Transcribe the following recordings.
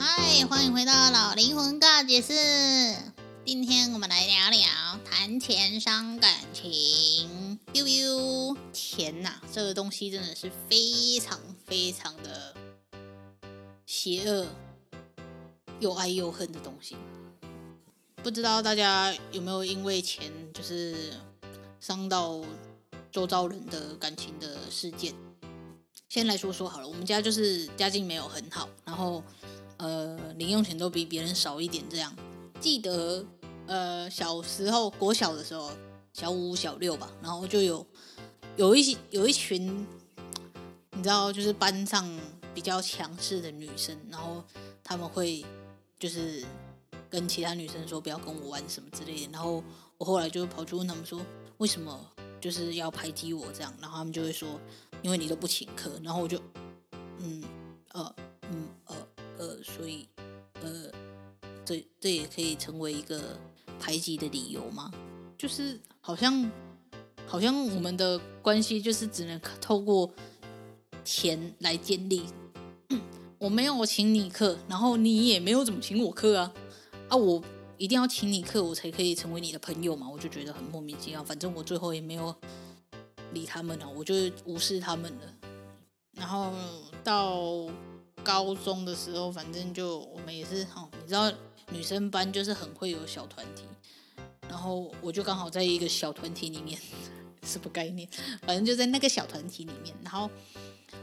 嗨欢迎回到老灵魂告解室。今天我们来聊聊谈钱伤感情。呦呦，钱呐，这个东西真的是非常非常的邪恶，又爱又恨的东西。不知道大家有没有因为钱就是伤到周遭人的感情的事件？先来说说好了，我们家就是家境没有很好，然后。呃，零用钱都比别人少一点，这样。记得，呃，小时候国小的时候，小五、小六吧，然后就有有一些有一群，你知道，就是班上比较强势的女生，然后他们会就是跟其他女生说不要跟我玩什么之类的，然后我后来就跑去问他们说，为什么就是要排挤我这样，然后他们就会说，因为你都不请客，然后我就，嗯，呃。所以，呃，这这也可以成为一个排挤的理由吗？就是好像，好像我们的关系就是只能透过钱来建立。我没有请你客，然后你也没有怎么请我客啊？啊，我一定要请你客，我才可以成为你的朋友嘛？我就觉得很莫名其妙。反正我最后也没有理他们了，我就无视他们了。然后到。高中的时候，反正就我们也是哈，你知道女生班就是很会有小团体，然后我就刚好在一个小团体里面，什么概念？反正就在那个小团体里面，然后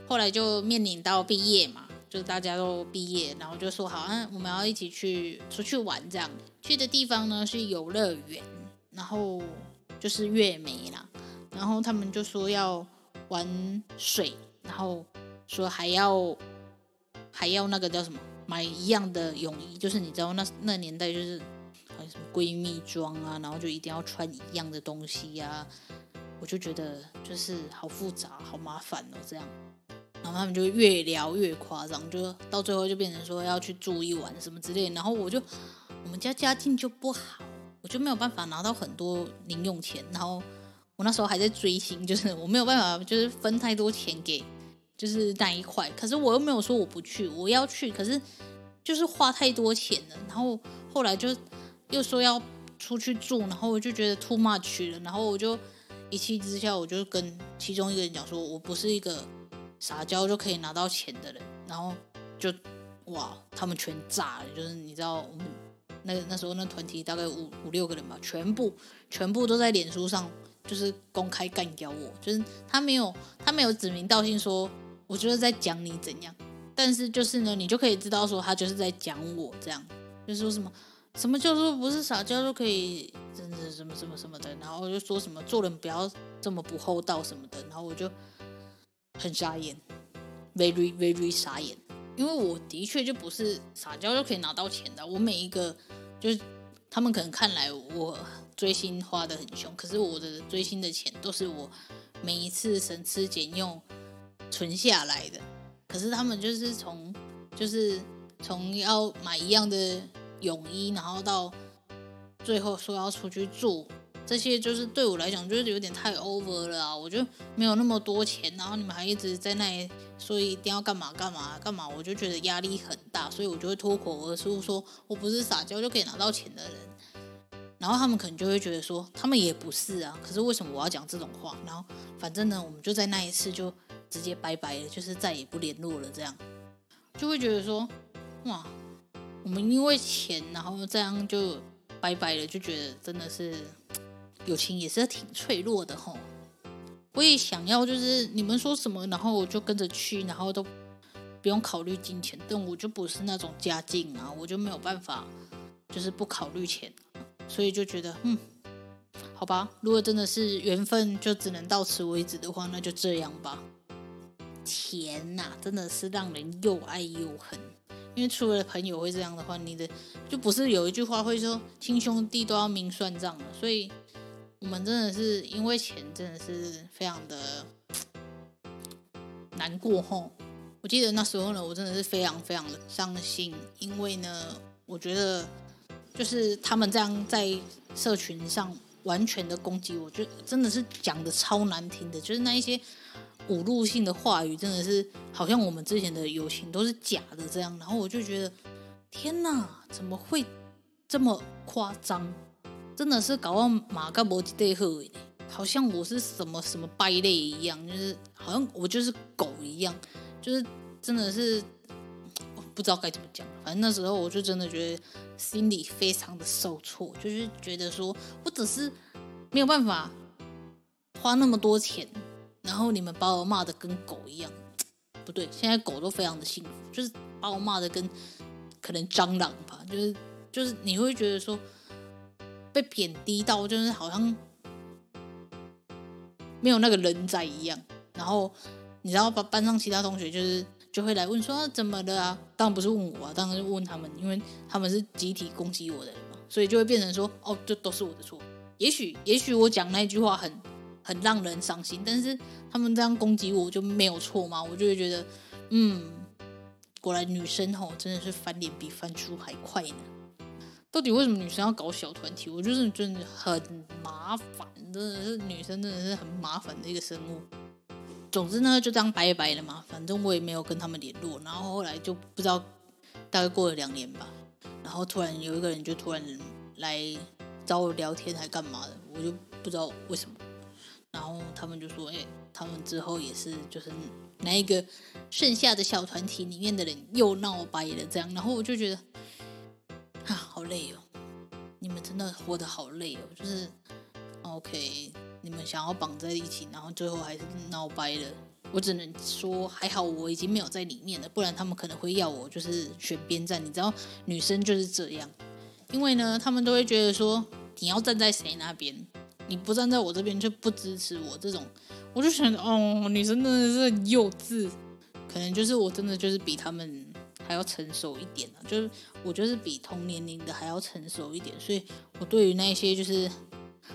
后来就面临到毕业嘛，就大家都毕业，然后就说好，嗯，我们要一起去出去玩，这样去的地方呢是游乐园，然后就是月眉啦，然后他们就说要玩水，然后说还要。还要那个叫什么？买一样的泳衣，就是你知道那那年代就是还有什么闺蜜装啊，然后就一定要穿一样的东西呀、啊。我就觉得就是好复杂，好麻烦哦，这样。然后他们就越聊越夸张，就到最后就变成说要去住一晚什么之类。然后我就我们家家境就不好，我就没有办法拿到很多零用钱。然后我那时候还在追星，就是我没有办法就是分太多钱给。就是那一块，可是我又没有说我不去，我要去，可是就是花太多钱了。然后后来就又说要出去住，然后我就觉得 too much 了。然后我就一气之下，我就跟其中一个人讲说，我不是一个撒娇就可以拿到钱的人。然后就哇，他们全炸了，就是你知道我们那那时候那团体大概五五六个人吧，全部全部都在脸书上就是公开干掉我，就是他没有他没有指名道姓说。我就是在讲你怎样，但是就是呢，你就可以知道说他就是在讲我这样，就是说什么什么叫做不是撒娇就可以，真的什么什么什么的，然后就说什么做人不要这么不厚道什么的，然后我就很傻眼，very very 傻眼，因为我的确就不是撒娇就可以拿到钱的，我每一个就是他们可能看来我追星花的很凶，可是我的追星的钱都是我每一次省吃俭用。存下来的，可是他们就是从，就是从要买一样的泳衣，然后到最后说要出去住，这些就是对我来讲就是有点太 over 了啊！我就没有那么多钱，然后你们还一直在那里说一定要干嘛干嘛干嘛，我就觉得压力很大，所以我就会脱口而出说我不是撒娇就可以拿到钱的人，然后他们可能就会觉得说他们也不是啊，可是为什么我要讲这种话？然后反正呢，我们就在那一次就。直接拜拜了，就是再也不联络了，这样就会觉得说，哇，我们因为钱，然后这样就拜拜了，就觉得真的是友情也是挺脆弱的吼。我也想要，就是你们说什么，然后我就跟着去，然后都不用考虑金钱。但我就不是那种家境啊，我就没有办法，就是不考虑钱，所以就觉得，嗯，好吧，如果真的是缘分，就只能到此为止的话，那就这样吧。钱呐、真的是让人又爱又恨。因为除了朋友会这样的话，你的就不是有一句话会说亲兄弟都要明算账了，所以。我们真的是因为钱，真的是非常的难过吼。我记得那时候呢，我真的是非常非常的伤心，因为呢，我觉得就是他们这样在社群上完全的攻击我，就真的是讲的超难听的，就是那一些侮辱性的话语，真的是好像我们之前的友情都是假的这样。然后我就觉得，天哪，怎么会这么夸张？真的是搞到马嘎博吉对喝，好像我是什么什么败类一样，就是好像我就是狗一样，就是真的是不知道该怎么讲。反正那时候我就真的觉得心里非常的受挫，就是觉得说我只是没有办法花那么多钱，然后你们把我骂得跟狗一样，不对，现在狗都非常的幸福，就是把我骂得跟可能蟑螂吧，就是就是你会觉得说。被贬低到就是好像没有那个人在一样，然后你知道班班上其他同学就是就会来问说、怎么了啊？当然不是问我啊，当然是问他们，因为他们是集体攻击我的人嘛，所以就会变成说哦，这都是我的错。也许也许我讲那句话很很让人伤心，但是他们这样攻击我就没有错吗？我就会觉得嗯，果然女生吼真的是翻脸比翻书还快呢。到底为什么女生要搞小团体？我就是真的很麻烦，真的是女生真的是很麻烦的一个生物。总之呢，就这样拜拜了嘛。反正我也没有跟他们联络。然后后来就不知道，大概过了两年吧。然后突然有一个人就突然来找我聊天，还干嘛的？我就不知道为什么。然后他们就说：“哎，他们之后也是就是那一个剩下的小团体里面的人又闹掰了这样。”然后我就觉得。啊，好累哦！你们真的活得好累哦。就是 OK，你们想要绑在一起，然后最后还是闹掰了。我只能说，还好我已经没有在里面了，不然他们可能会要我就是选边站。你知道，女生就是这样，因为呢，他们都会觉得说，你要站在谁那边，你不站在我这边就不支持我这种。我就想，哦，女生真的是幼稚，可能就是我真的就是比他们。还要成熟一点呢，就是我就是比同年龄的还要成熟一点，所以我对于那些就是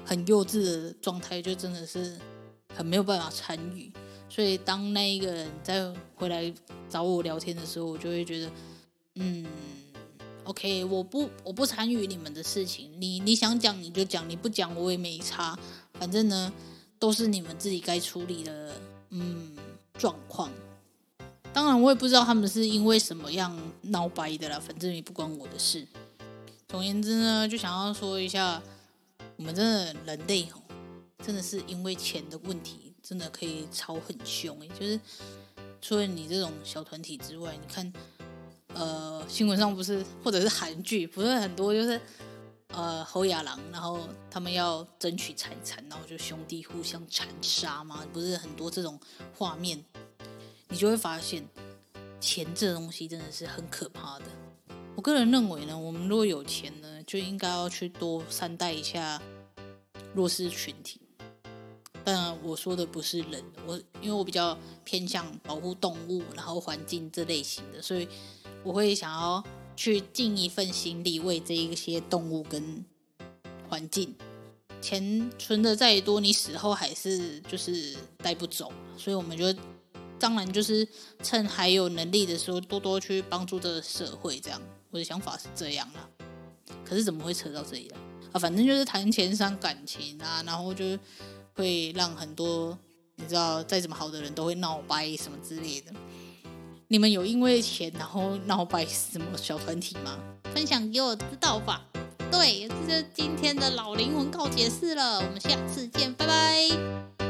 很幼稚的状态，就真的是很没有办法参与。所以当那一个人再回来找我聊天的时候，我就会觉得，嗯，OK，我不我不参与你们的事情，你你想讲你就讲，你不讲我也没差，反正呢都是你们自己该处理的，嗯，状况。当然，我也不知道他们是因为什么样闹掰的啦，反正也不关我的事。总而言之呢，就想要说一下，我们真的人类哦，真的是因为钱的问题，真的可以吵很凶诶。就是除了你这种小团体之外，你看，呃，新闻上不是，或者是韩剧，不是很多，就是呃，侯亚郎，然后他们要争取财产，然后就兄弟互相残杀嘛，不是很多这种画面。你就会发现，钱这东西真的是很可怕的。我个人认为呢，我们如果有钱呢，就应该要去多善待一下弱势群体。当然，我说的不是人，我因为我比较偏向保护动物，然后环境这类型的，所以我会想要去尽一份心力为这一些动物跟环境。钱存的再多，你死后还是就是带不走，所以我们就。当然，就是趁还有能力的时候，多多去帮助这个社会。这样，我的想法是这样啦。可是怎么会扯到这里来啊？反正就是谈钱伤感情啊，然后就会让很多你知道，再怎么好的人都会闹掰什么之类的。你们有因为钱然后闹掰什么小团体吗？分享给我知道吧。对，这就是今天的老灵魂告解室了。我们下次见，拜拜。